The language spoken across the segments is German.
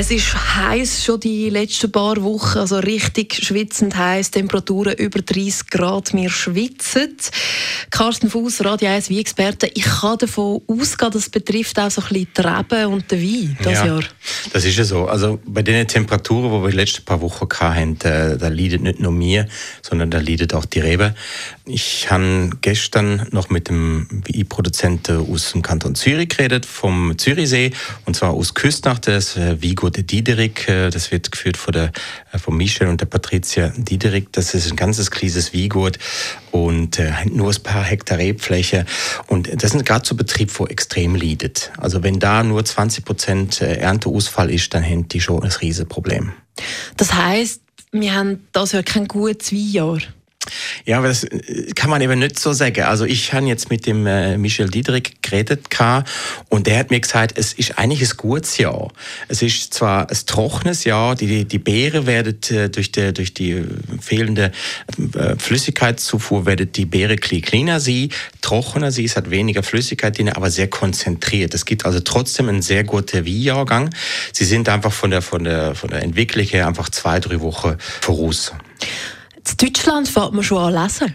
Es ist heiß schon die letzten paar Wochen, also richtig schwitzend heiß, Temperaturen über 30 Grad. Wir schwitzen. Carsten Fuß, Radio 1 wie Experte. Ich kann davon ausgehen, das betrifft auch so ein bisschen die Reben und den Wein das ja, Jahr. Das ist ja so. Also bei den Temperaturen, die wir die letzten paar Wochen hatten, da, da leidet nicht nur mir, sondern da leidet auch die Rebe. Ich habe gestern noch mit dem WI-Produzenten aus dem Kanton Zürich geredet, vom Zürichsee, und zwar aus Küstnacht, das Vigo Hugo de Diederik, äh, das wird geführt von, der, äh, von Michel und der Patricia Diederik. Das ist ein ganzes kleines Wiegut und äh, nur ein paar Hektar Rebfläche. Und das ist gerade so Betrieb, wo extrem leidet. Also wenn da nur 20 Prozent Ernteausfall ist, dann haben die schon ein riesiges Problem. Das heißt, wir haben das ja kein gutes Weinjahr. Ja, aber das äh, kann man eben nicht so sagen. Also ich habe jetzt mit dem äh, Michel Diederik geredet und der hat mir gesagt, es ist eigentlich ein gutes Jahr. Es ist zwar ein trockenes Jahr, die, die Beere werden äh, durch, die, durch die fehlende Flüssigkeitszufuhr werden die Beere kleiner sie, trockener sie, es hat weniger Flüssigkeit drin, aber sehr konzentriert. Es gibt also trotzdem einen sehr guten Wie-Jahrgang. Sie sind einfach von der, von der, von der Entwicklung her einfach zwei, drei Wochen voraus. In Deutschland fängt man schon an lesen.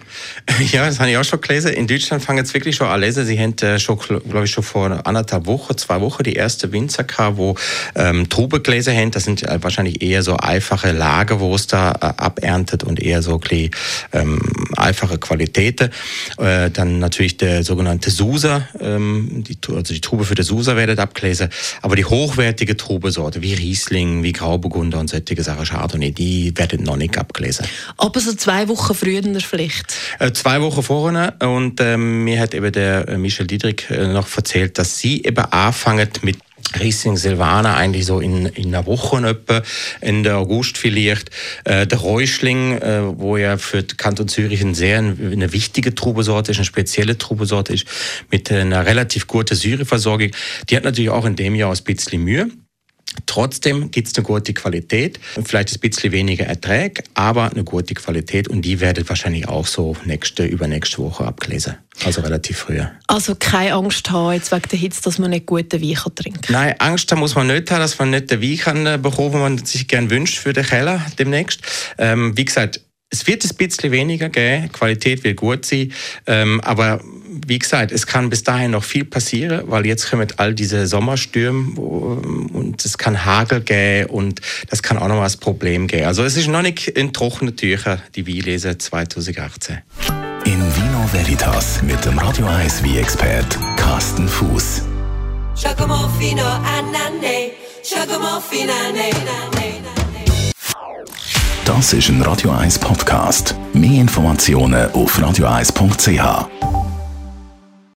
Ja, das habe ich auch schon gelesen. In Deutschland fangen jetzt wirklich schon an lesen. Sie haben äh, schon, glaube ich, schon vor anderthalb Wochen, zwei Wochen die erste Winzer gehabt, wo ähm, Trauben gelesen haben. Das sind äh, wahrscheinlich eher so einfache Lager, wo es da äh, aberntet und eher so ein ähm, einfache Qualitäten. Äh, dann natürlich der sogenannte Susa, ähm, die, also die Trube für den Susa werden abgelesen. Aber die hochwertige Trubesorte wie Riesling, wie Grauburgunder und solche Sachen, Chardonnay, die werden noch nicht abgelesen. Aber so zwei Wochen früher vielleicht? Äh, zwei Wochen vorher. Und ähm, mir hat eben der äh, Michel Diedrich äh, noch erzählt, dass sie eben anfangen mit Riesling Silvaner eigentlich so in, in einer Woche etwa, Ende August vielleicht. Äh, der Räuschling, äh, wo ja für Kanton Zürich ein sehr eine wichtige Trubesorte ist, eine spezielle Trubesorte ist, mit einer relativ guten Syreversorgung, die hat natürlich auch in dem Jahr ein bisschen Mühe. Trotzdem gibt es eine gute Qualität, vielleicht ein bisschen weniger Ertrag, aber eine gute Qualität und die werdet wahrscheinlich auch so nächste, übernächste Woche abgelesen. Also relativ früh. Also keine Angst haben jetzt wegen der Hitze, dass man nicht guten Wein trinken kann? Nein, Angst haben muss man nicht haben, dass man nicht den Wein kann äh, bekommen kann, den man sich gerne wünscht für den Keller demnächst. Ähm, wie gesagt, es wird ein bisschen weniger geben, Qualität wird gut sein, ähm, aber wie gesagt, es kann bis dahin noch viel passieren, weil jetzt kommen all diese Sommerstürme und es kann Hagel geben und das kann auch noch mal ein Problem geben. Also es ist noch nicht in trockenen Tüchern, die Weinlese 2018. In Vino Veritas mit dem Radio 1 wie expert Carsten Fuß. Das ist ein Radio 1 Podcast. Mehr Informationen auf radio1.ch.